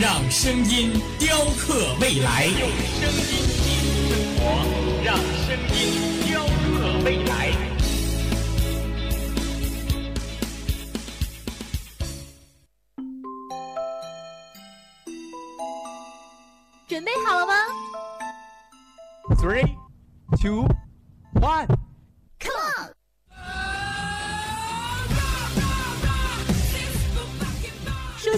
让声音雕刻未来。用声音记录生活，让声音雕刻未来。准备好了吗 Three, two, one.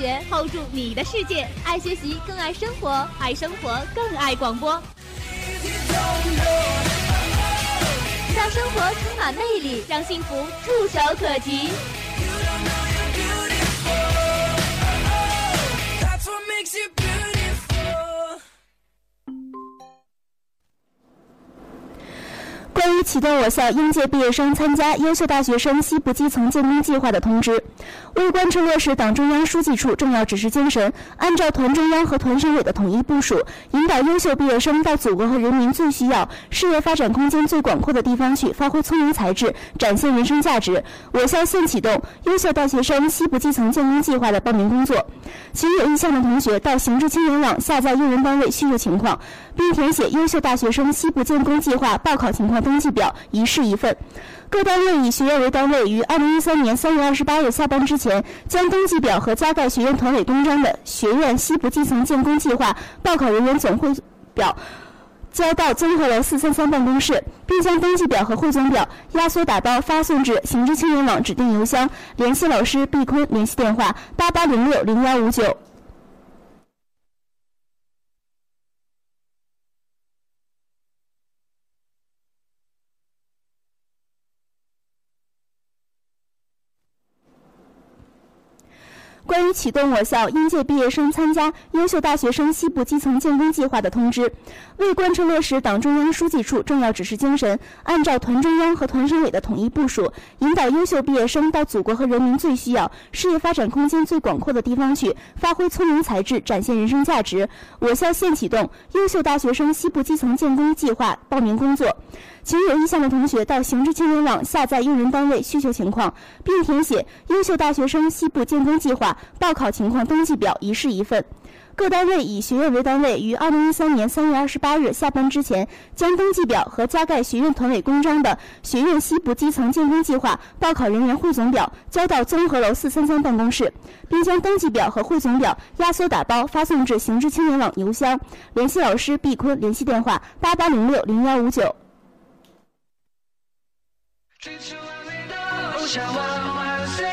学，hold 住你的世界。爱学习，更爱生活；爱生活，更爱广播。让生活充满魅力，让幸福触手可及。关于启动我校应届毕业生参加优秀大学生西部基层建工计划的通知，为贯彻落实党中央书记处重要指示精神，按照团中央和团省委的统一部署，引导优秀毕业生到祖国和人民最需要、事业发展空间最广阔的地方去发挥聪明才智，展现人生价值。我校现启动优秀大学生西部基层建工计划的报名工作，请有意向的同学到行知青年网下载用人单位叙述情况，并填写优秀大学生西部建工计划报考情况登记表，一式一份。各单位以学院为单位，于二零一三年三月二十八日下班之前，将登记表和加盖学院团委公章的学院西部基层建工计划报考人员总汇表交到综合楼四三三办公室，并将登记表和汇总表压缩打包发送至行知青年网指定邮箱。联系老师毕坤，联系电话八八零六零幺五九。关于启动我校应届毕业生参加优秀大学生西部基层建工计划的通知，为贯彻落实党中央书记处重要指示精神，按照团中央和团省委的统一部署，引导优秀毕业生到祖国和人民最需要、事业发展空间最广阔的地方去，发挥聪明才智，展现人生价值。我校现启动优秀大学生西部基层建工计划报名工作。请有意向的同学到行知青年网下载用人单位需求情况，并填写优秀大学生西部建工计划报考情况登记表，一式一份。各单位以学院为单位，于二零一三年三月二十八日下班之前，将登记表和加盖学院团委公章的学院西部基层建工计划报考人员汇总表交到综合楼四三三办公室，并将登记表和汇总表压缩打包发送至行知青年网邮箱。联系老师毕坤，联系电话八八零六零幺五九。追求完美的偶像万万岁，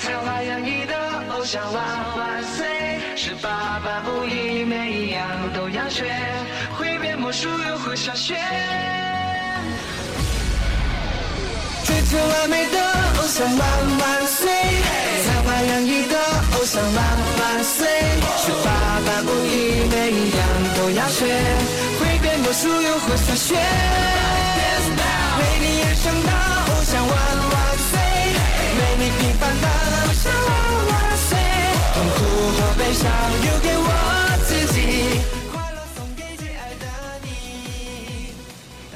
才华洋溢的偶像万万岁，十八般武艺每一样都要学，会变魔术又会下雪。追求完美的偶像万万岁，才华洋溢的偶像万万岁，十八般武艺每一样都要学，会变魔术又会下雪。的偶像万万岁，为你平凡的偶像万万岁，痛苦和悲伤留给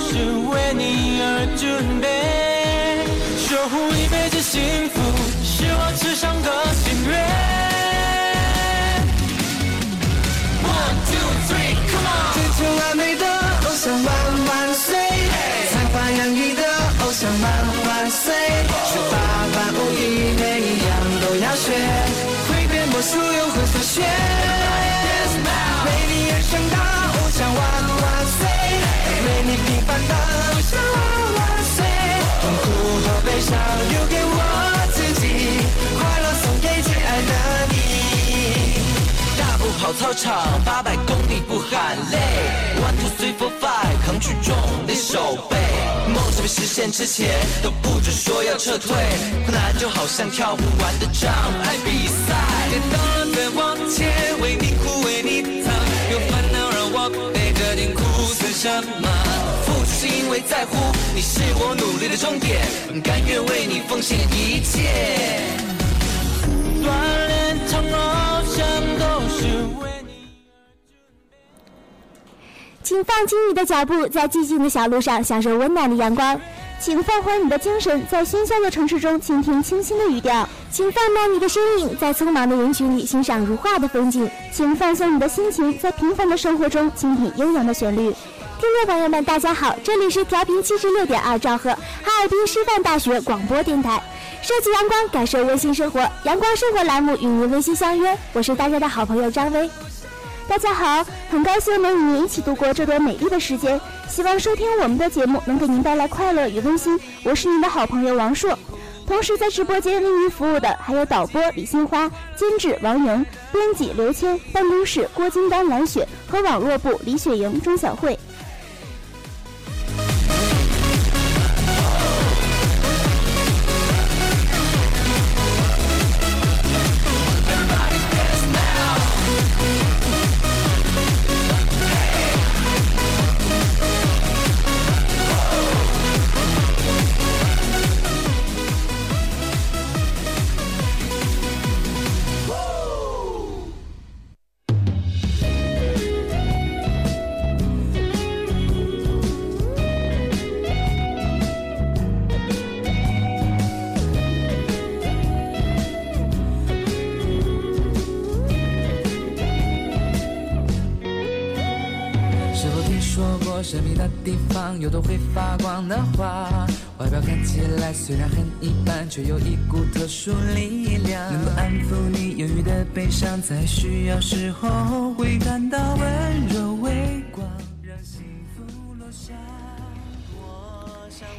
是为你而准备，守护一辈子幸福是我此生的心愿。One two three, come on！追求完美的偶像万万岁，才华洋溢的偶像万万岁，十八般武艺每一样都要学，会变魔术又会数学。悲伤留给我自己，快乐送给最爱的你。大步跑操场，八百公里不喊累。One two three four five，扛举重力手背。梦想没实现之前，都不准说要撤退。困难就好像跳不完的障碍比赛。跌倒了再往前，为你哭为你疼，有烦恼让我背着点苦算什么？在乎，你是我努力的终点，甘愿为你奉献一切。锻炼成偶像都是为你。请放轻你的脚步，在寂静的小路上享受温暖的阳光。请放缓你的精神，在喧嚣的城市中倾听清新的语调。请放慢你的身影，在匆忙的人群里欣赏如画的风景。请放松你的心情，在平凡的生活中倾听悠扬的旋律。听众朋友们，大家好，这里是调频七十六点二兆赫，哈尔滨师范大学广播电台。收集阳光，感受温馨生活，阳光生活栏目与您温馨相约。我是大家的好朋友张薇。大家好，很高兴能与您一起度过这段美丽的时间。希望收听我们的节目能给您带来快乐与温馨。我是您的好朋友王硕，同时在直播间为您服务的还有导播李新花、监制王莹、编辑刘谦、办公室郭金丹、蓝雪和网络部李雪莹、钟小慧。神秘的地方有朵会发光的花？外表看起来虽然很一般，却有一股特殊力量，能够安抚你忧郁的悲伤，在需要时候会感到温柔微光，让幸福落下。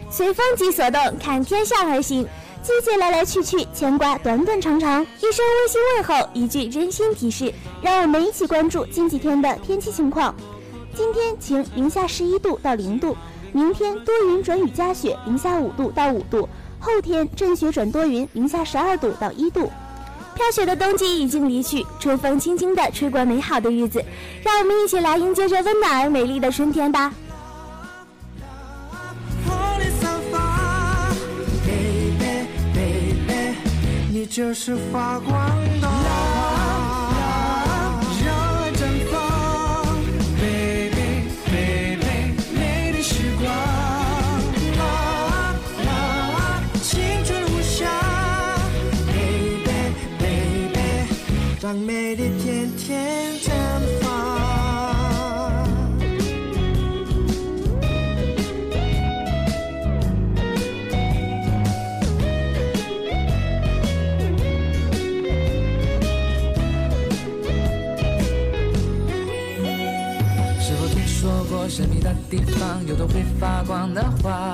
随风即所动，看天下而行。季节来来去去，牵挂短短长长。一声温馨问候，一句真心提示，让我们一起关注近几天的天气情况。今天晴，零下十一度到零度；明天多云转雨夹雪，零下五度到五度；后天阵雪转多云，零下十二度到一度。飘雪的冬季已经离去，春风轻轻地吹过美好的日子，让我们一起来迎接这温暖而美丽的春天吧。你就是发光的神秘的地方有朵会发光的花？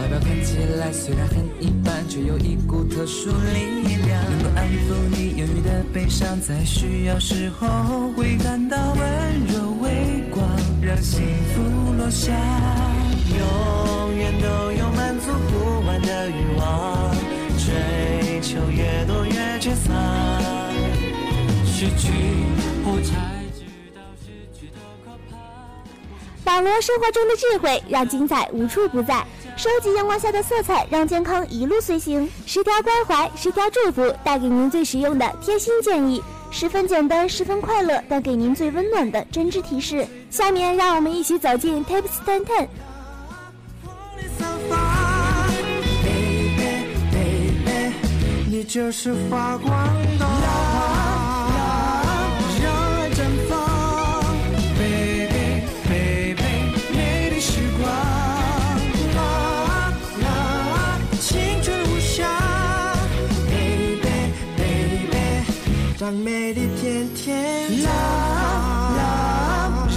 外表看起来虽然很一般，却有一股特殊力量，能够安抚你忧郁的悲伤，在需要时候会感到温柔微光，让幸福落下。永远都有满足不完的欲望，追求越多越沮丧。失去后才网罗生活中的智慧，让精彩无处不在。收集阳光下的色彩，让健康一路随行。十条关怀，十条祝福，带给您最实用的贴心建议。十分简单，十分快乐，带给您最温暖的真挚提示。下面让我们一起走进 Tips Ten Ten 你就是发光的让美丽天天绽放，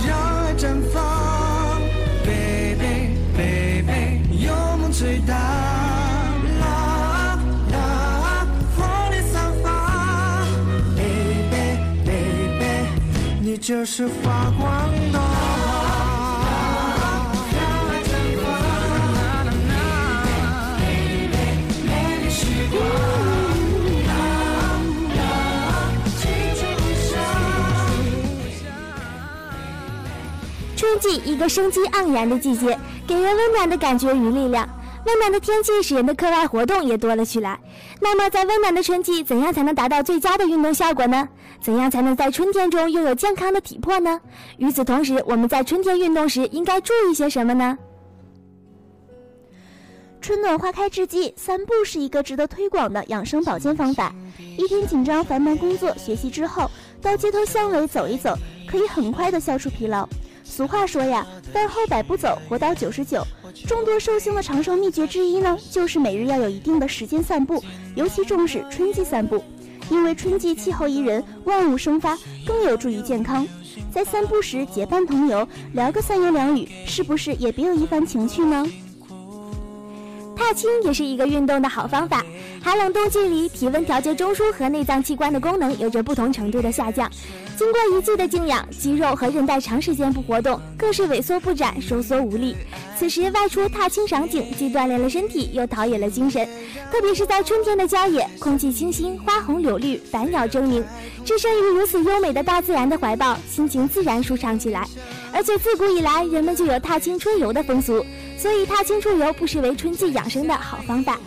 让爱绽放。Baby baby，有梦最大。啦啦，火力散发。Baby baby，你就是发光的季，一个生机盎然的季节，给人温暖的感觉与力量。温暖的天气使人的课外活动也多了起来。那么，在温暖的春季，怎样才能达到最佳的运动效果呢？怎样才能在春天中拥有健康的体魄呢？与此同时，我们在春天运动时应该注意些什么呢？春暖花开之际，散步是一个值得推广的养生保健方法。一天紧张繁忙工作学习之后，到街头巷尾走一走，可以很快的消除疲劳。俗话说呀，饭后百步走，活到九十九。众多寿星的长寿秘诀之一呢，就是每日要有一定的时间散步，尤其重视春季散步，因为春季气候宜人，万物生发，更有助于健康。在散步时结伴同游，聊个三言两语，是不是也别有一番情趣呢？踏青也是一个运动的好方法。寒冷冬季里，体温调节中枢和内脏器官的功能有着不同程度的下降。经过一季的静养，肌肉和韧带长时间不活动，更是萎缩不展、收缩无力。此时外出踏青赏景，既锻炼了身体，又陶冶了精神。特别是在春天的郊野，空气清新，花红柳绿，百鸟争鸣，置身于如此优美的大自然的怀抱，心情自然舒畅起来。而且自古以来，人们就有踏青春游的风俗，所以踏青出游不失为春季养生的好方法。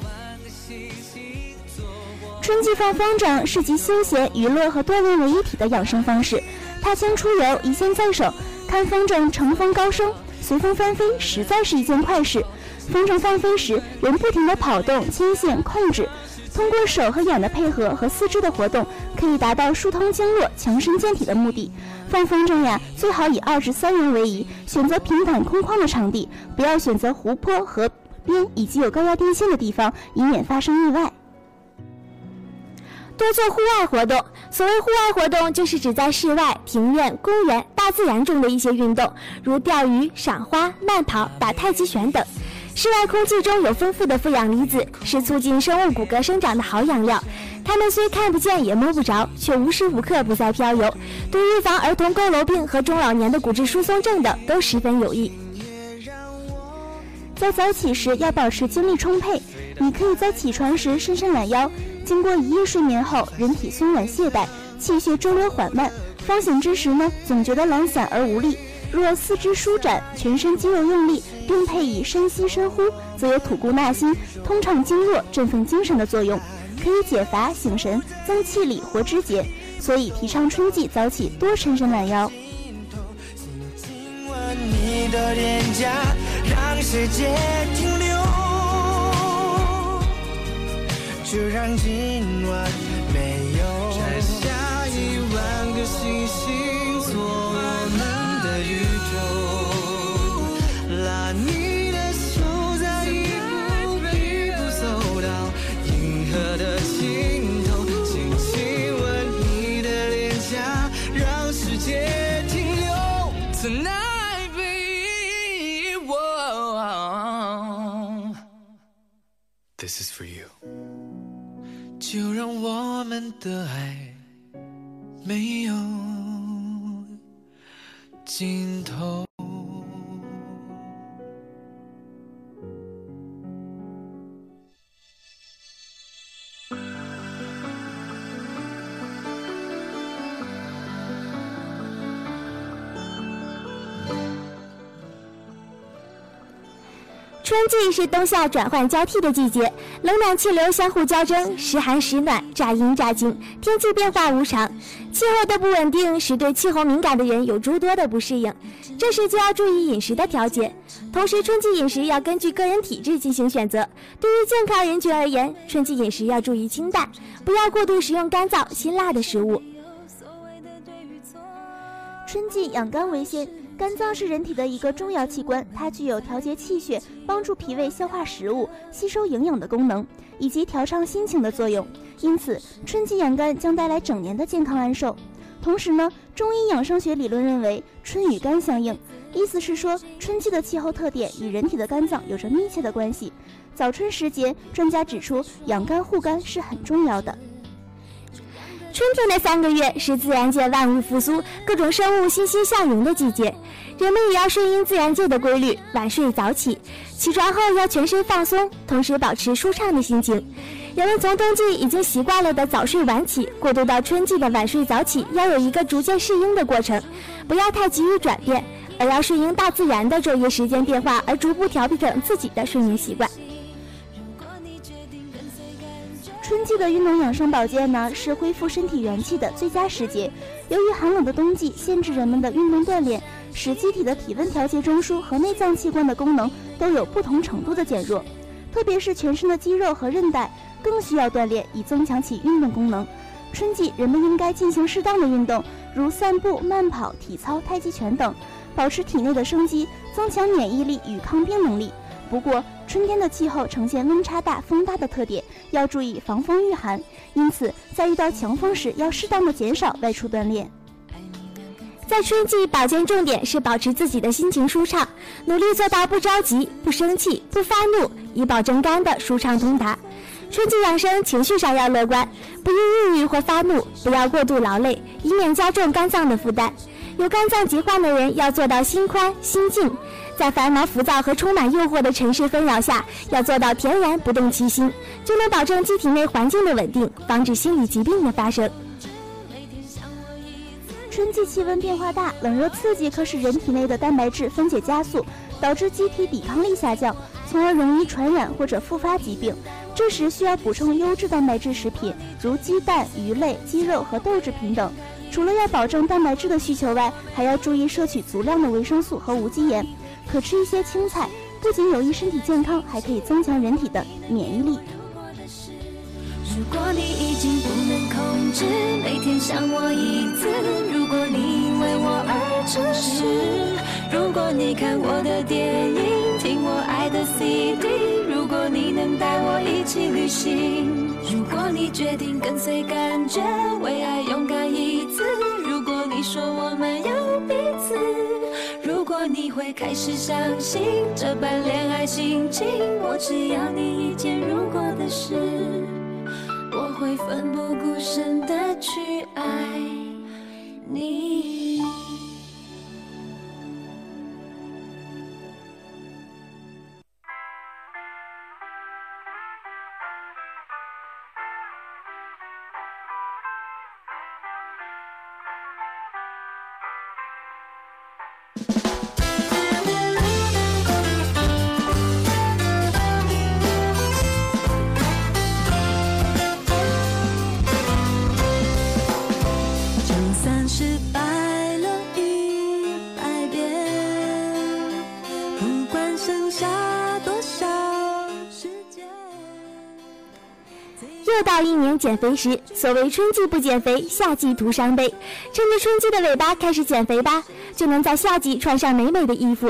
春季放风筝是集休闲、娱乐和锻炼为一体的养生方式。踏青出游，一线在手，看风筝乘风高升，随风翻飞，实在是一件快事。风筝放飞时，人不停地跑动、牵线、控制，通过手和眼的配合和四肢的活动，可以达到疏通经络、强身健体的目的。放风筝呀，最好以二至三人为宜，选择平坦空旷的场地，不要选择湖泊、河边以及有高压电线的地方，以免发生意外。多做户外活动。所谓户外活动，就是指在室外、庭院、公园、大自然中的一些运动，如钓鱼、赏花、慢跑、打太极拳等。室外空气中有丰富的负氧离子，是促进生物骨骼生长的好养料。它们虽看不见也摸不着，却无时无刻不在飘游，对预防儿童佝偻病和中老年的骨质疏松症等都十分有益。在早起时要保持精力充沛，你可以在起床时伸伸懒腰。经过一夜睡眠后，人体松软懈怠，气血周流缓慢，方醒之时呢，总觉得懒散而无力。若四肢舒展，全身肌肉用力，并配以深吸深呼，则有吐故纳新、通畅经络、振奋精神的作用，可以解乏醒神、增气力、活肢节。所以提倡春季早起多伸伸懒腰。世界停留。就让今晚的爱。是冬夏转换交替的季节，冷暖气流相互交争，时寒时暖，乍阴乍晴，天气变化无常。气候的不稳定使对气候敏感的人有诸多的不适应，这时就要注意饮食的调节。同时，春季饮食要根据个人体质进行选择。对于健康人群而言，春季饮食要注意清淡，不要过度食用干燥辛辣的食物。春季养肝为先。肝脏是人体的一个重要器官，它具有调节气血、帮助脾胃消化食物、吸收营养的功能，以及调畅心情的作用。因此，春季养肝将带来整年的健康安寿。同时呢，中医养生学理论认为，春与肝相应，意思是说，春季的气候特点与人体的肝脏有着密切的关系。早春时节，专家指出，养肝护肝是很重要的。春天的三个月是自然界万物复苏、各种生物欣欣向荣的季节，人们也要顺应自然界的规律，晚睡早起，起床后要全身放松，同时保持舒畅的心情。人们从冬季已经习惯了的早睡晚起，过渡到春季的晚睡早起，要有一个逐渐适应的过程，不要太急于转变，而要顺应大自然的昼夜时间变化，而逐步调整自己的睡眠习惯。春季的运动养生保健呢，是恢复身体元气的最佳时节。由于寒冷的冬季限制人们的运动锻炼，使机体的体温调节中枢和内脏器官的功能都有不同程度的减弱，特别是全身的肌肉和韧带更需要锻炼以增强其运动功能。春季人们应该进行适当的运动，如散步、慢跑、体操、太极拳等，保持体内的生机，增强免疫力与抗病能力。不过，春天的气候呈现温差大、风大的特点，要注意防风御寒。因此，在遇到强风时，要适当的减少外出锻炼。在春季，保健重点是保持自己的心情舒畅，努力做到不着急、不生气、不发怒，以保证肝的舒畅通达。春季养生，情绪上要乐观，不易抑郁或发怒，不要过度劳累，以免加重肝脏的负担。有肝脏疾患的人要做到心宽心静。在繁忙、浮躁和充满诱惑的尘世纷扰下，要做到恬然不动其心，就能保证机体内环境的稳定，防止心理疾病的发生。春季气温变化大，冷热刺激可使人体内的蛋白质分解加速，导致机体抵抗力下降，从而容易传染或者复发疾病。这时需要补充优质蛋白质食品，如鸡蛋、鱼类、鸡肉和豆制品等。除了要保证蛋白质的需求外，还要注意摄取足量的维生素和无机盐。可吃一些青菜，不仅有益身体健康，还可以增强人体的免疫力。如果你已经不能控制，每天想我一次；如果你为我而诚实；如果你看我的电影，听我爱的 CD；如果你能带我一起旅行；如果你决定跟随感觉，为爱勇敢一次；如果你说我们有彼此。如果你会开始相信这般恋爱心情，我只要你一件如果的事，我会奋不顾身的去爱你。到一年减肥时，所谓春季不减肥，夏季徒伤悲。趁着春季的尾巴开始减肥吧，就能在夏季穿上美美的衣服。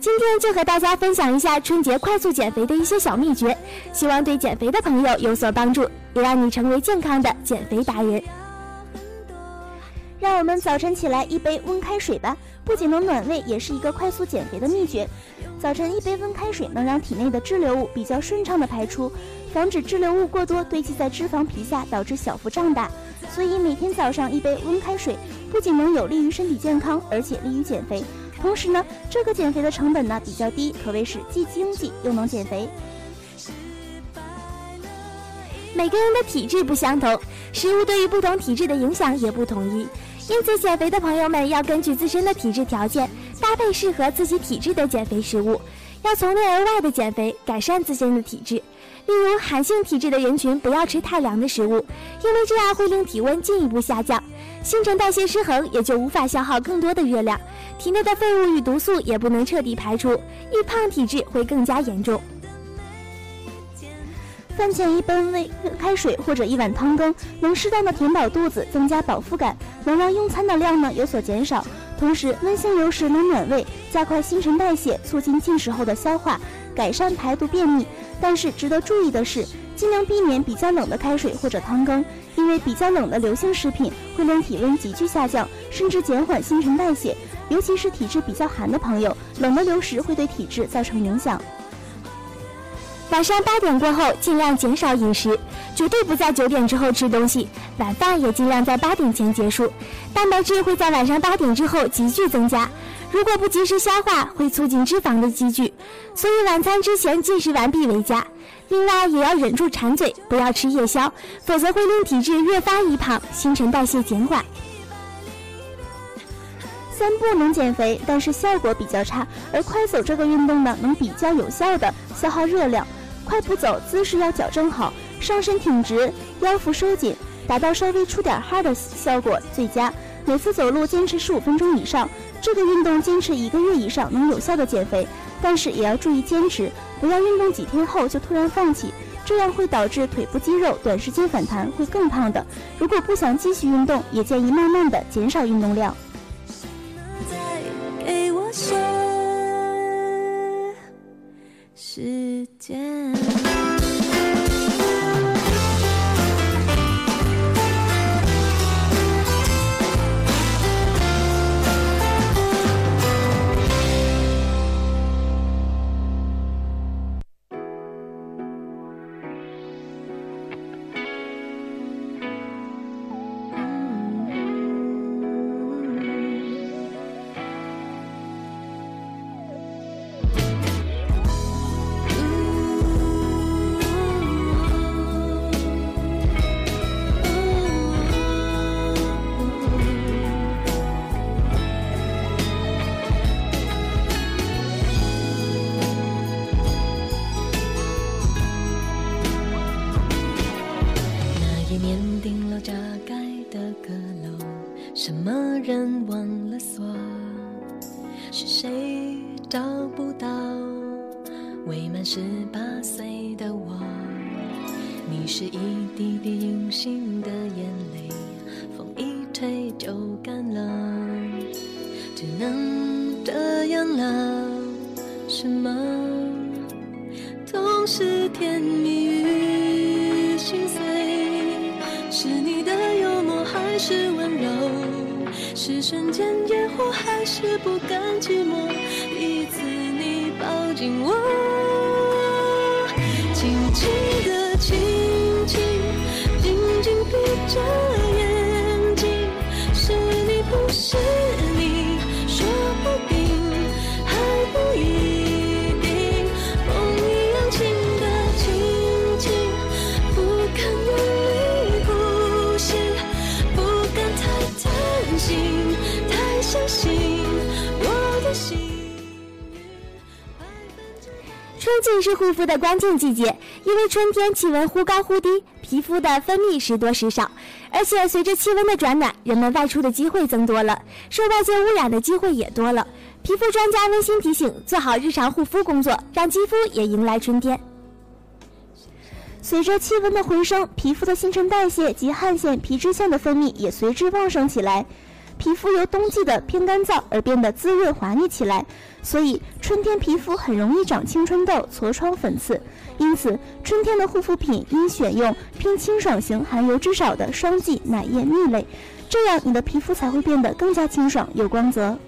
今天就和大家分享一下春节快速减肥的一些小秘诀，希望对减肥的朋友有所帮助，也让你成为健康的减肥达人。让我们早晨起来一杯温开水吧，不仅能暖胃，也是一个快速减肥的秘诀。早晨一杯温开水能让体内的滞留物比较顺畅的排出。防止滞留物过多堆积在脂肪皮下，导致小腹胀大。所以每天早上一杯温开水，不仅能有利于身体健康，而且利于减肥。同时呢，这个减肥的成本呢比较低，可谓是既经济又能减肥。每个人的体质不相同，食物对于不同体质的影响也不统一，因此减肥的朋友们要根据自身的体质条件，搭配适合自己体质的减肥食物。要从内而外的减肥，改善自身的体质。例如，寒性体质的人群不要吃太凉的食物，因为这样会令体温进一步下降，新陈代谢失衡，也就无法消耗更多的热量，体内的废物与毒素也不能彻底排出，易胖体质会更加严重。饭前一杯温开水或者一碗汤羹，能适当的填饱肚子，增加饱腹感，能让用餐的量呢有所减少。同时，温性流食能暖胃，加快新陈代谢，促进进食后的消化，改善排毒便秘。但是值得注意的是，尽量避免比较冷的开水或者汤羹，因为比较冷的流性食品会令体温急剧下降，甚至减缓新陈代谢。尤其是体质比较寒的朋友，冷的流食会对体质造成影响。晚上八点过后，尽量减少饮食，绝对不在九点之后吃东西。晚饭也尽量在八点前结束。蛋白质会在晚上八点之后急剧增加，如果不及时消化，会促进脂肪的积聚。所以晚餐之前进食完毕为佳。另外，也要忍住馋嘴，不要吃夜宵，否则会令体质越发易胖，新陈代谢减缓。散步能减肥，但是效果比较差，而快走这个运动呢，能比较有效的消耗热量。快步走姿势要矫正好，上身挺直，腰腹收紧，达到稍微出点汗的效果最佳。每次走路坚持十五分钟以上，这个运动坚持一个月以上能有效的减肥，但是也要注意坚持，不要运动几天后就突然放弃，这样会导致腿部肌肉短时间反弹，会更胖的。如果不想继续运动，也建议慢慢的减少运动量。间。不甘寂寞？一次你抱紧我，仅是护肤的关键季节，因为春天气温忽高忽低，皮肤的分泌时多时少，而且随着气温的转暖，人们外出的机会增多了，受外界污染的机会也多了。皮肤专家温馨提醒：做好日常护肤工作，让肌肤也迎来春天。随着气温的回升，皮肤的新陈代谢及汗腺、皮脂腺的分泌也随之旺盛起来，皮肤由冬季的偏干燥而变得滋润滑腻起来。所以春天皮肤很容易长青春痘、痤疮、粉刺。因此，春天的护肤品应选用偏清爽型、含油脂少的霜剂、奶液、蜜类，这样你的皮肤才会变得更加清爽有光泽。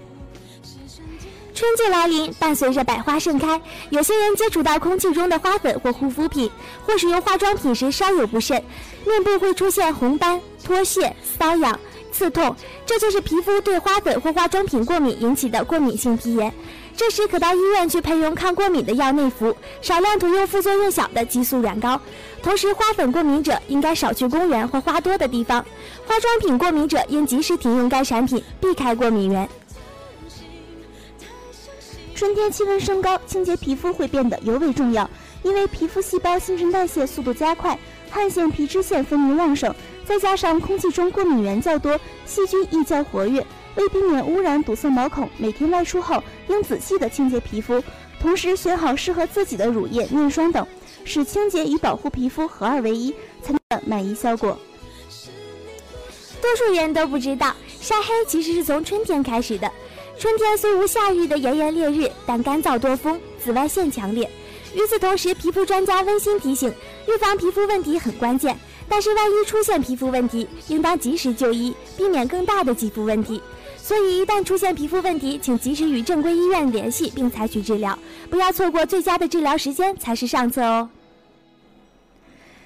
春季来临，伴随着百花盛开，有些人接触到空气中的花粉或护肤品，或使用化妆品时稍有不慎，面部会出现红斑、脱屑、瘙痒、刺痛，这就是皮肤对花粉或化妆品过敏引起的过敏性皮炎。这时可到医院去配用抗过敏的药内服，少量涂用副作用小的激素软膏。同时，花粉过敏者应该少去公园或花多的地方；化妆品过敏者应及时停用该产品，避开过敏源。春天气温升高，清洁皮肤会变得尤为重要，因为皮肤细胞新陈代谢速度加快，汗腺、皮脂腺分泌旺盛，再加上空气中过敏源较多，细菌亦较活跃。为避免污染堵塞毛孔，每天外出后应仔细的清洁皮肤，同时选好适合自己的乳液、面霜等，使清洁与保护皮肤合二为一，才能满意效果。多数人都不知道，晒黑其实是从春天开始的。春天虽无夏日的炎炎烈日，但干燥多风，紫外线强烈。与此同时，皮肤专家温馨提醒：预防皮肤问题很关键，但是万一出现皮肤问题，应当及时就医，避免更大的肌肤问题。所以，一旦出现皮肤问题，请及时与正规医院联系并采取治疗，不要错过最佳的治疗时间才是上策哦。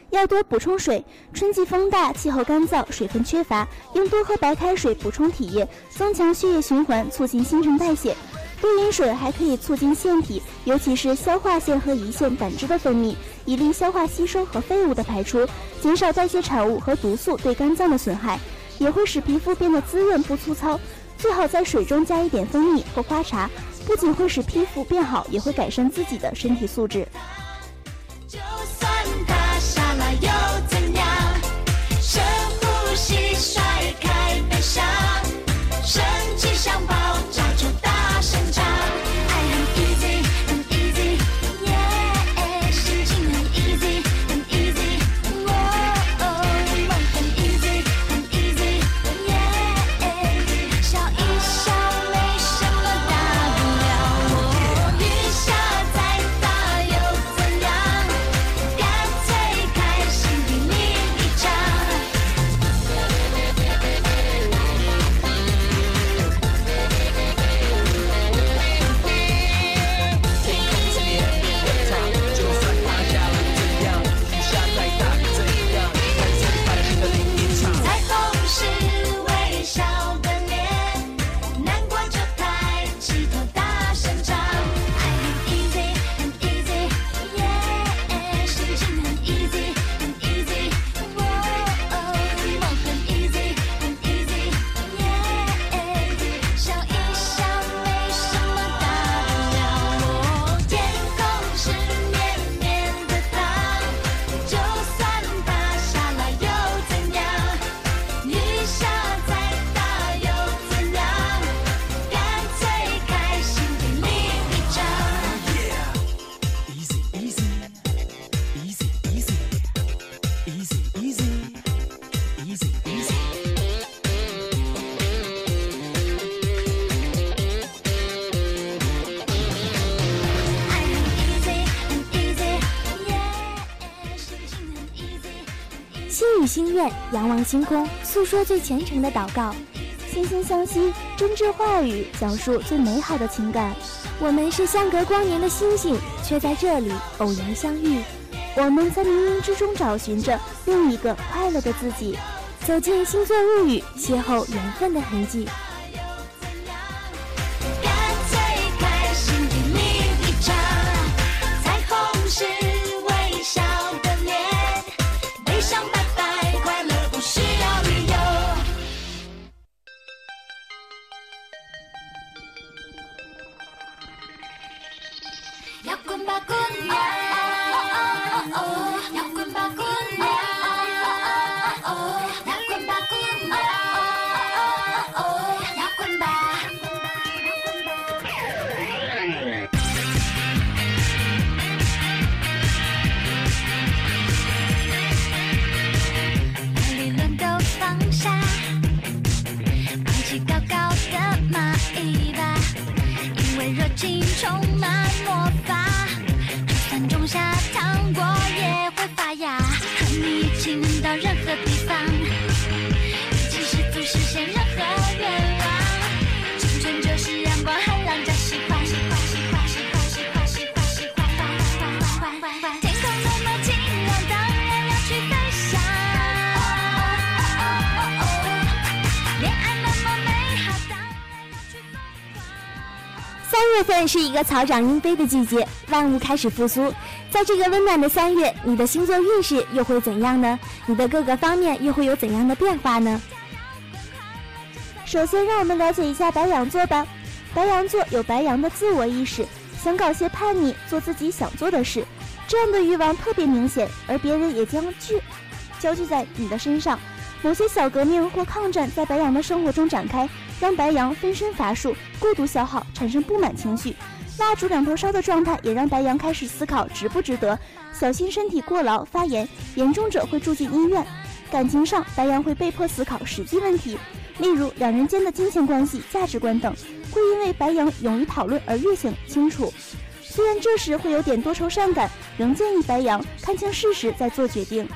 要多补充水，春季风大，气候干燥，水分缺乏，应多喝白开水补充体液，增强血液循环，促进新陈代谢。多饮水还可以促进腺体，尤其是消化腺和胰腺胆汁的分泌，以利消化吸收和废物的排出，减少代谢产物和毒素对肝脏的损害，也会使皮肤变得滋润不粗糙。最好在水中加一点蜂蜜或花茶，不仅会使皮肤变好，也会改善自己的身体素质。心愿，仰望星空，诉说最虔诚的祷告。惺惺相惜，真挚话语，讲述最美好的情感。我们是相隔光年的星星，却在这里偶然相遇。我们在冥冥之中找寻着另一个快乐的自己。走进星座物语，邂逅缘分的痕迹。月份是一个草长莺飞的季节，万物开始复苏。在这个温暖的三月，你的星座运势又会怎样呢？你的各个方面又会有怎样的变化呢？首先，让我们了解一下白羊座吧。白羊座有白羊的自我意识，想搞些叛逆，做自己想做的事，这样的欲望特别明显，而别人也将聚焦聚在你的身上。某些小革命或抗战在白羊的生活中展开，让白羊分身乏术、过度消耗，产生不满情绪。蜡烛两头烧的状态也让白羊开始思考值不值得，小心身体过劳发炎，严重者会住进医院。感情上，白羊会被迫思考实际问题，例如两人间的金钱关系、价值观等，会因为白羊勇于讨论而越想清楚。虽然这时会有点多愁善感，仍建议白羊看清事实再做决定。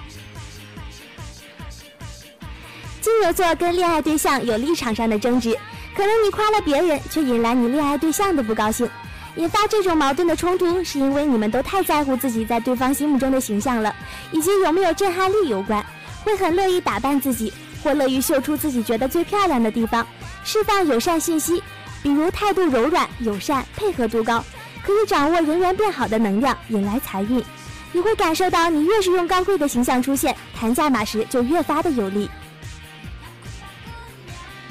金牛座跟恋爱对象有立场上的争执，可能你夸了别人，却引来你恋爱对象的不高兴。引发这种矛盾的冲突，是因为你们都太在乎自己在对方心目中的形象了，以及有没有震撼力有关。会很乐意打扮自己，或乐于秀出自己觉得最漂亮的地方，释放友善信息，比如态度柔软、友善、配合度高，可以掌握人缘变好的能量，引来财运。你会感受到，你越是用高贵的形象出现，谈价码时就越发的有利。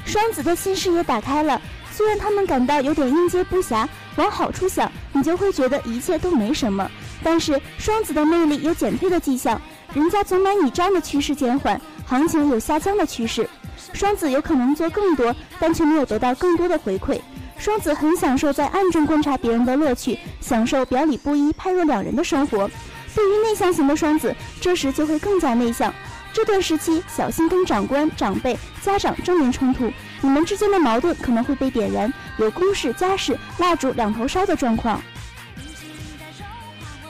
双子的新视野打开了，虽然他们感到有点应接不暇。往好处想，你就会觉得一切都没什么。但是双子的魅力有减退的迹象，人家总买你账的趋势减缓，行情有下降的趋势。双子有可能做更多，但却没有得到更多的回馈。双子很享受在暗中观察别人的乐趣，享受表里不一、判若两人的生活。对于内向型的双子，这时就会更加内向。这段时期小心跟长官、长辈、家长正面冲突，你们之间的矛盾可能会被点燃，有公事家事蜡烛两头烧的状况。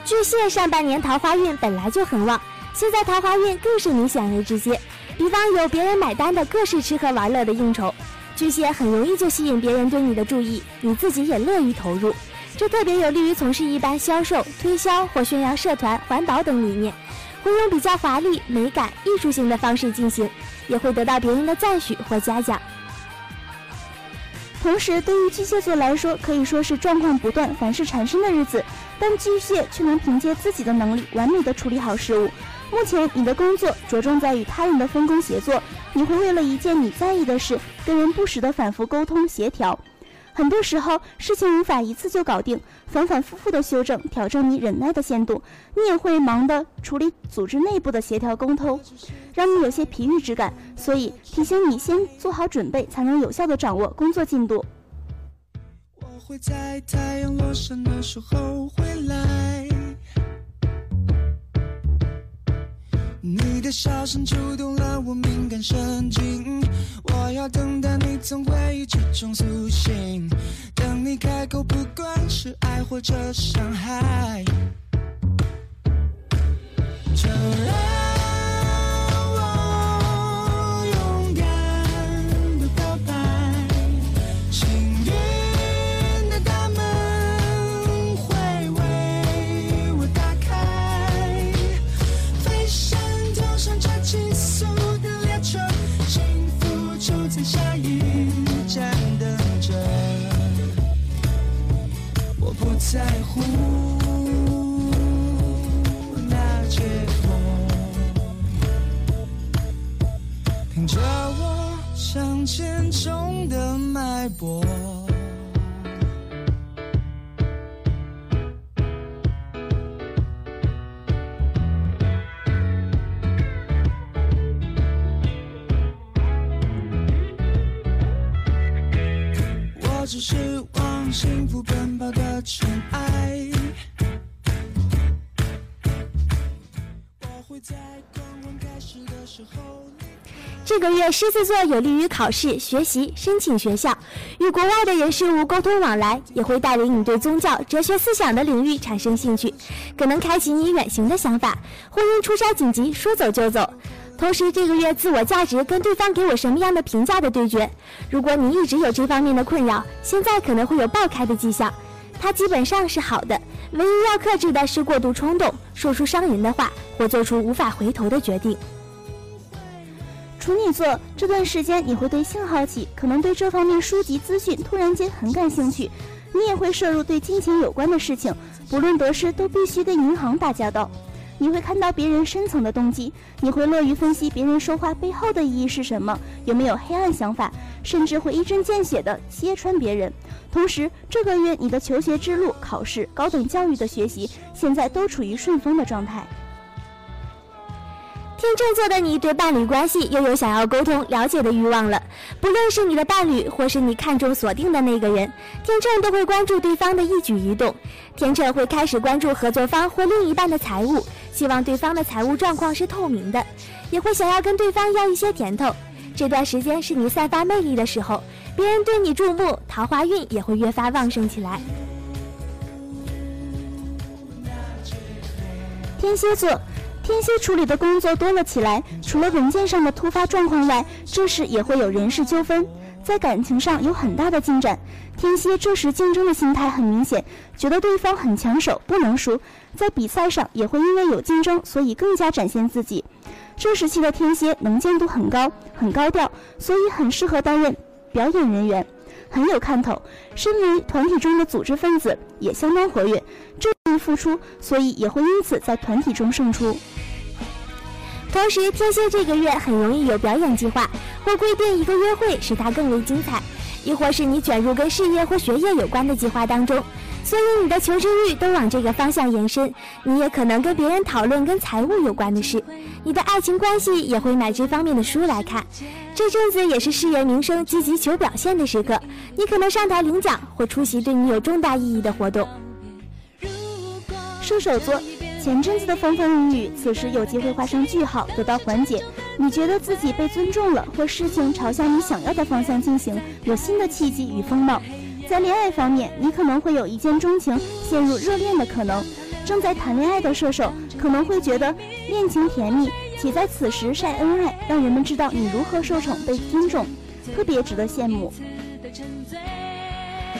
巨蟹上半年桃花运本来就很旺，现在桃花运更是明显为直接，比方有别人买单的各式吃喝玩乐的应酬，巨蟹很容易就吸引别人对你的注意，你自己也乐于投入，这特别有利于从事一般销售、推销或宣扬社团、环保等理念。会用比较华丽、美感、艺术性的方式进行，也会得到别人的赞许或嘉奖。同时，对于巨蟹座来说，可以说是状况不断、凡事缠身的日子，但巨蟹却能凭借自己的能力，完美的处理好事物。目前，你的工作着重在与他人的分工协作，你会为了一件你在意的事，跟人不时的反复沟通协调。很多时候，事情无法一次就搞定，反反复复的修正，挑战你忍耐的限度。你也会忙的处理组织内部的协调沟通，让你有些疲于之感。所以提醒你先做好准备，才能有效的掌握工作进度。我会在太阳落山的时候回来。你的笑声触动了我敏感神经，我要等待你从回忆之中苏醒。等你开口，不管是爱或者伤害，就让。在乎那结果，听着我向前冲的脉搏。我只是往幸福奔跑的尘埃。我会在光棍开始的时候这个月，狮子座有利于考试、学习、申请学校，与国外的人事物沟通往来，也会带领你对宗教、哲学思想的领域产生兴趣，可能开启你远行的想法。婚姻出差紧急，说走就走。同时，这个月自我价值跟对方给我什么样的评价的对决。如果你一直有这方面的困扰，现在可能会有爆开的迹象，他基本上是好的。唯一要克制的是过度冲动，说出伤人的话，或做出无法回头的决定。处女座这段时间你会对性好奇，可能对这方面书籍资讯突然间很感兴趣。你也会摄入对金钱有关的事情，不论得失都必须跟银行打交道。你会看到别人深层的动机，你会乐于分析别人说话背后的意义是什么，有没有黑暗想法，甚至会一针见血地揭穿别人。同时，这个月你的求学之路、考试、高等教育的学习，现在都处于顺风的状态。天秤座的你对伴侣关系又有想要沟通、了解的欲望了。不论是你的伴侣，或是你看中锁定的那个人，天秤都会关注对方的一举一动。天秤会开始关注合作方或另一半的财务，希望对方的财务状况是透明的，也会想要跟对方要一些甜头。这段时间是你散发魅力的时候，别人对你注目，桃花运也会越发旺盛起来。天蝎座。天蝎处理的工作多了起来，除了文件上的突发状况外，这时也会有人事纠纷，在感情上有很大的进展。天蝎这时竞争的心态很明显，觉得对方很抢手，不能输。在比赛上也会因为有竞争，所以更加展现自己。这时期的天蝎能见度很高，很高调，所以很适合担任表演人员。很有看头，身为团体中的组织分子，也相当活跃，这付出，所以也会因此在团体中胜出。同时，天蝎这个月很容易有表演计划，或规定一个约会使它更为精彩，亦或是你卷入跟事业或学业有关的计划当中，所以你的求知欲都往这个方向延伸。你也可能跟别人讨论跟财务有关的事，你的爱情关系也会买这方面的书来看。这阵子也是事业名声积极求表现的时刻，你可能上台领奖或出席对你有重大意义的活动。射手座，前阵子的风风雨雨，此时有机会画上句号，得到缓解。你觉得自己被尊重了，或事情朝向你想要的方向进行，有新的契机与风貌。在恋爱方面，你可能会有一见钟情、陷入热恋的可能。正在谈恋爱的射手可能会觉得恋情甜蜜。且在此时晒恩爱，让人们知道你如何受宠被尊重，特别值得羡慕。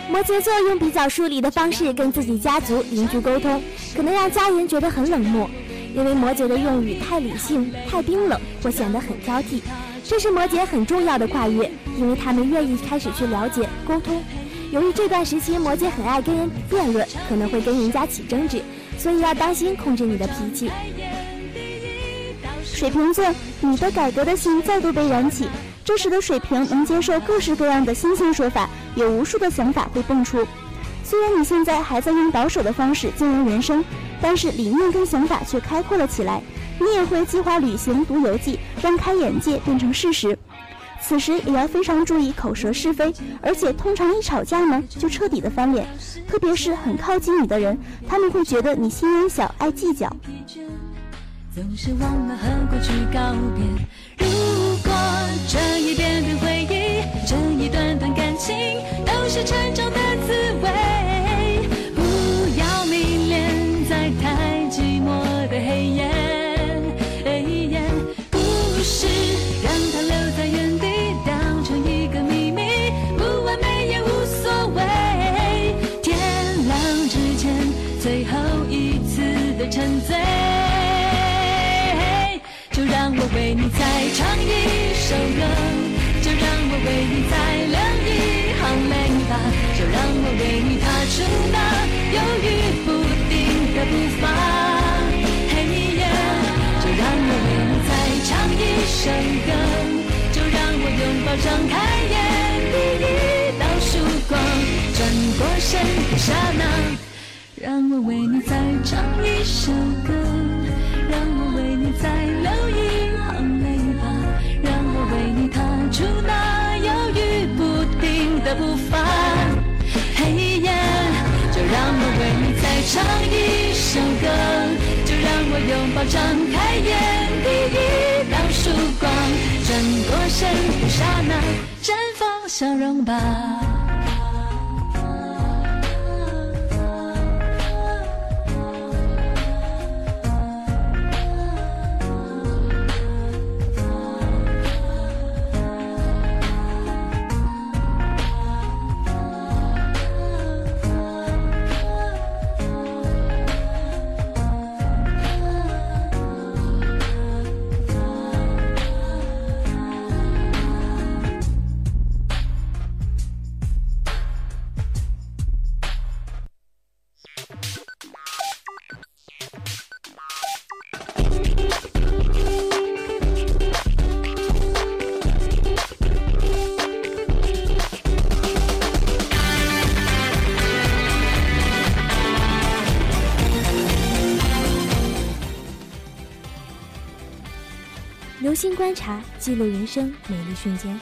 摩羯座用比较疏离的方式跟自己家族邻居沟通，可能让家人觉得很冷漠，因为摩羯的用语太理性、太冰冷，或显得很挑剔。这是摩羯很重要的跨越，因为他们愿意开始去了解、沟通。由于这段时期摩羯很爱跟人辩论，可能会跟人家起争执，所以要当心控制你的脾气。水瓶座，你的改革的心再度被燃起。这时的水瓶能接受各式各样的新鲜说法，有无数的想法会蹦出。虽然你现在还在用保守的方式经营人生，但是理念跟想法却开阔了起来。你也会计划旅行、读游记，让开眼界变成事实。此时也要非常注意口舌是非，而且通常一吵架呢，就彻底的翻脸。特别是很靠近你的人，他们会觉得你心眼小，爱计较。总是忘了和过去告别。如果这一遍遍回，是成长的滋味，不要迷恋在太寂寞的黑夜。故事让它留在原地，当成一个秘密，不完美也无所谓。天亮之前，最后一次的沉醉。就让我为你再唱一首歌，就让我为你再就让我为你踏出那犹豫不定的步伐。嘿耶，就让我为你再唱一首歌，就让我拥抱张开眼，第一道曙光转过身的刹那，让我为你再唱一首歌，的步伐，黑夜！就让我为你再唱一首歌，就让我拥抱张开眼，第一道曙光转过身刹那，绽放笑容吧。记录人生美丽瞬间，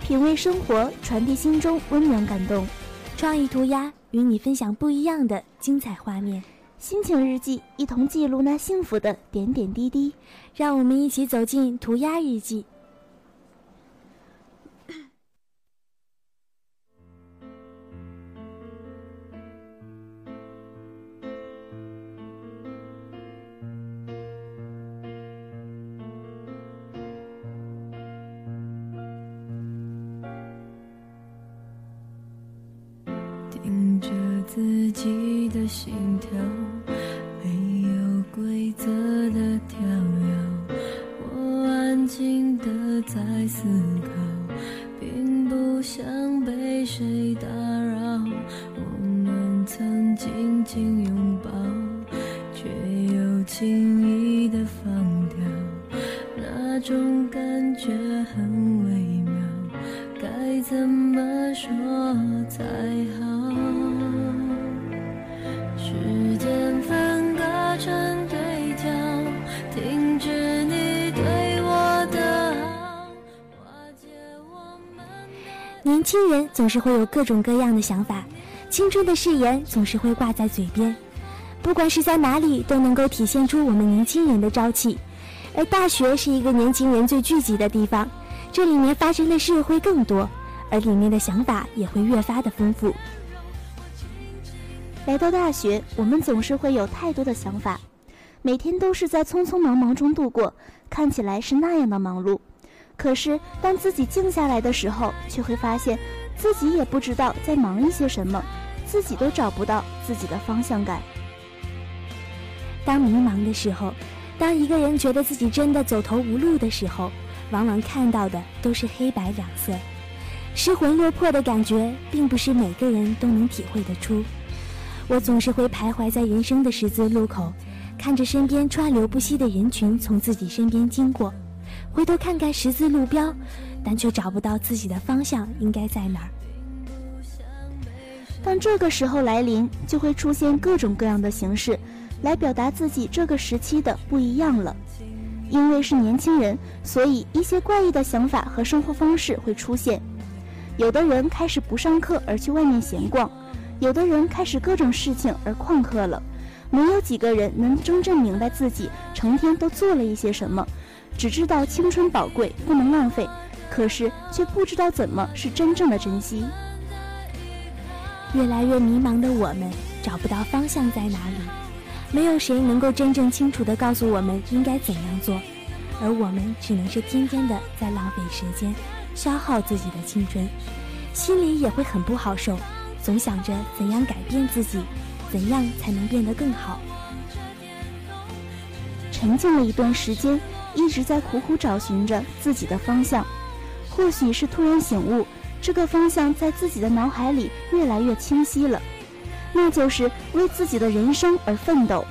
品味生活，传递心中温暖感动。创意涂鸦与你分享不一样的精彩画面。心情日记，一同记录那幸福的点点滴滴。让我们一起走进涂鸦日记。是会有各种各样的想法，青春的誓言总是会挂在嘴边，不管是在哪里，都能够体现出我们年轻人的朝气。而大学是一个年轻人最聚集的地方，这里面发生的事会更多，而里面的想法也会越发的丰富。来到大学，我们总是会有太多的想法，每天都是在匆匆忙忙中度过，看起来是那样的忙碌。可是当自己静下来的时候，却会发现自己也不知道在忙一些什么，自己都找不到自己的方向感。当迷茫的时候，当一个人觉得自己真的走投无路的时候，往往看到的都是黑白两色，失魂落魄的感觉，并不是每个人都能体会得出。我总是会徘徊在人生的十字路口，看着身边川流不息的人群从自己身边经过，回头看看十字路标，但却找不到自己的方向应该在哪儿。当这个时候来临，就会出现各种各样的形式，来表达自己这个时期的不一样了。因为是年轻人，所以一些怪异的想法和生活方式会出现。有的人开始不上课而去外面闲逛，有的人开始各种事情而旷课了。没有几个人能真正明白自己成天都做了一些什么，只知道青春宝贵，不能浪费，可是却不知道怎么是真正的珍惜。越来越迷茫的我们，找不到方向在哪里，没有谁能够真正清楚地告诉我们应该怎样做，而我们只能是天天的在浪费时间，消耗自己的青春，心里也会很不好受，总想着怎样改变自己，怎样才能变得更好。沉静了一段时间，一直在苦苦找寻着自己的方向，或许是突然醒悟。这个方向在自己的脑海里越来越清晰了，那就是为自己的人生而奋斗，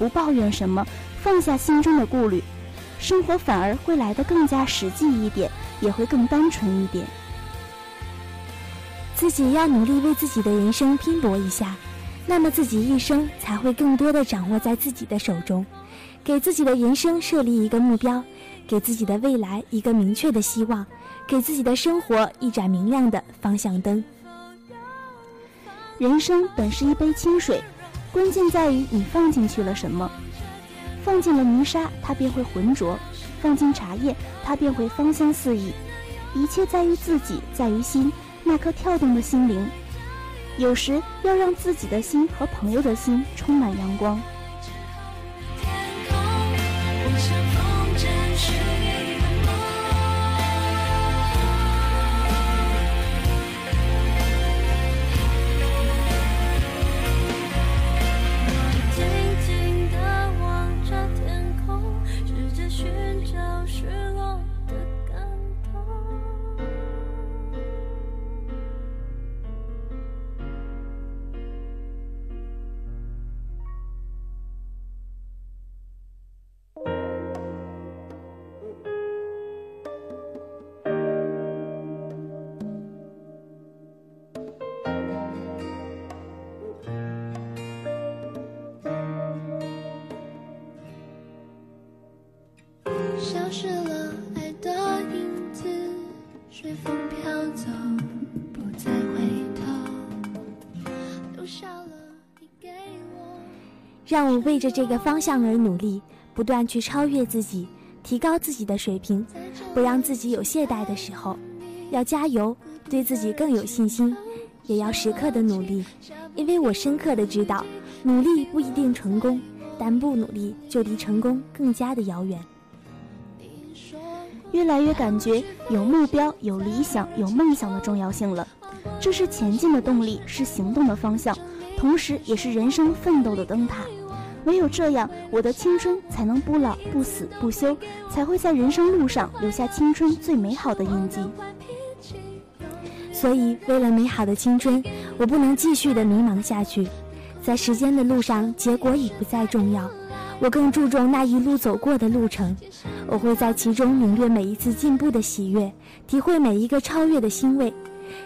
不抱怨什么，放下心中的顾虑，生活反而会来得更加实际一点，也会更单纯一点。自己要努力为自己的人生拼搏一下，那么自己一生才会更多的掌握在自己的手中，给自己的人生设立一个目标，给自己的未来一个明确的希望。给自己的生活一盏明亮的方向灯。人生本是一杯清水，关键在于你放进去了什么。放进了泥沙，它便会浑浊；放进茶叶，它便会芳香四溢。一切在于自己，在于心，那颗跳动的心灵。有时要让自己的心和朋友的心充满阳光。让我为着这个方向而努力，不断去超越自己，提高自己的水平，不让自己有懈怠的时候。要加油，对自己更有信心，也要时刻的努力，因为我深刻的知道，努力不一定成功，但不努力就离成功更加的遥远。越来越感觉有目标、有理想、有梦想的重要性了，这是前进的动力，是行动的方向，同时也是人生奋斗的灯塔。唯有这样，我的青春才能不老、不死、不休，才会在人生路上留下青春最美好的印记。所以，为了美好的青春，我不能继续的迷茫下去。在时间的路上，结果已不再重要，我更注重那一路走过的路程。我会在其中领略每一次进步的喜悦，体会每一个超越的欣慰。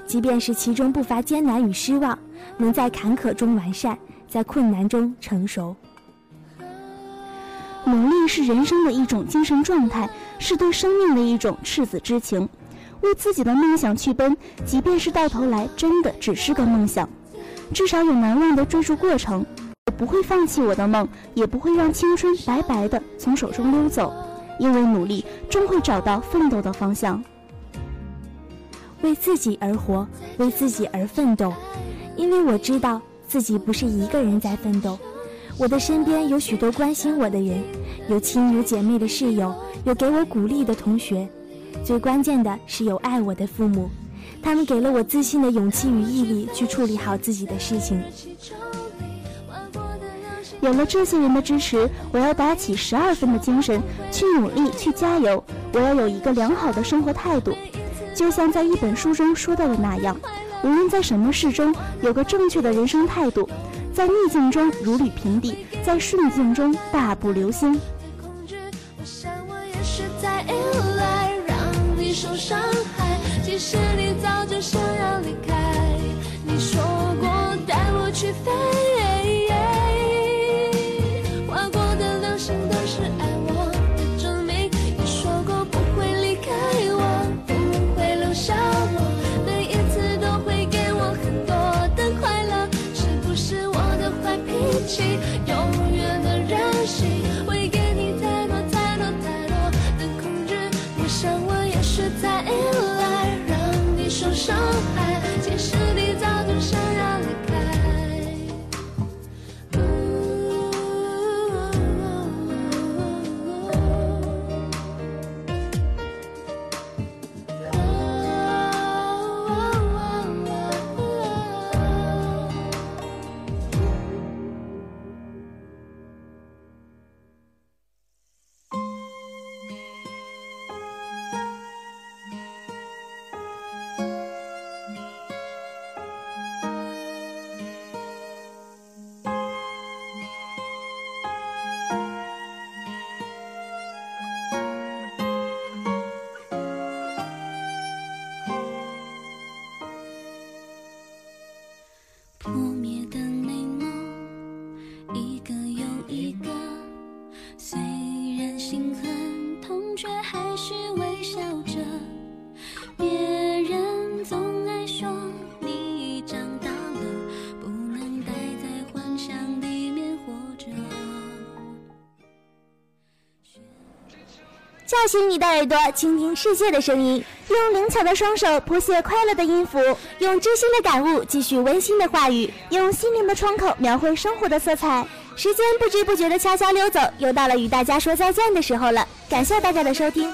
即便是其中不乏艰难与失望，能在坎坷中完善，在困难中成熟。努力是人生的一种精神状态，是对生命的一种赤子之情。为自己的梦想去奔，即便是到头来真的只是个梦想，至少有难忘的追逐过程。我不会放弃我的梦，也不会让青春白白的从手中溜走，因为努力终会找到奋斗的方向。为自己而活，为自己而奋斗，因为我知道自己不是一个人在奋斗，我的身边有许多关心我的人，有亲如姐妹的室友，有给我鼓励的同学。最关键的是有爱我的父母，他们给了我自信的勇气与毅力去处理好自己的事情。有了这些人的支持，我要打起十二分的精神去努力去加油。我要有一个良好的生活态度，就像在一本书中说到的那样，无论在什么事中，有个正确的人生态度，在逆境中如履平地，在顺境中大步流星。受伤害，其实你早就想要离开。唤醒你的耳朵，倾听世界的声音；用灵巧的双手谱写快乐的音符；用知心的感悟继续温馨的话语；用心灵的窗口描绘生活的色彩。时间不知不觉的悄悄溜走，又到了与大家说再见的时候了。感谢大家的收听，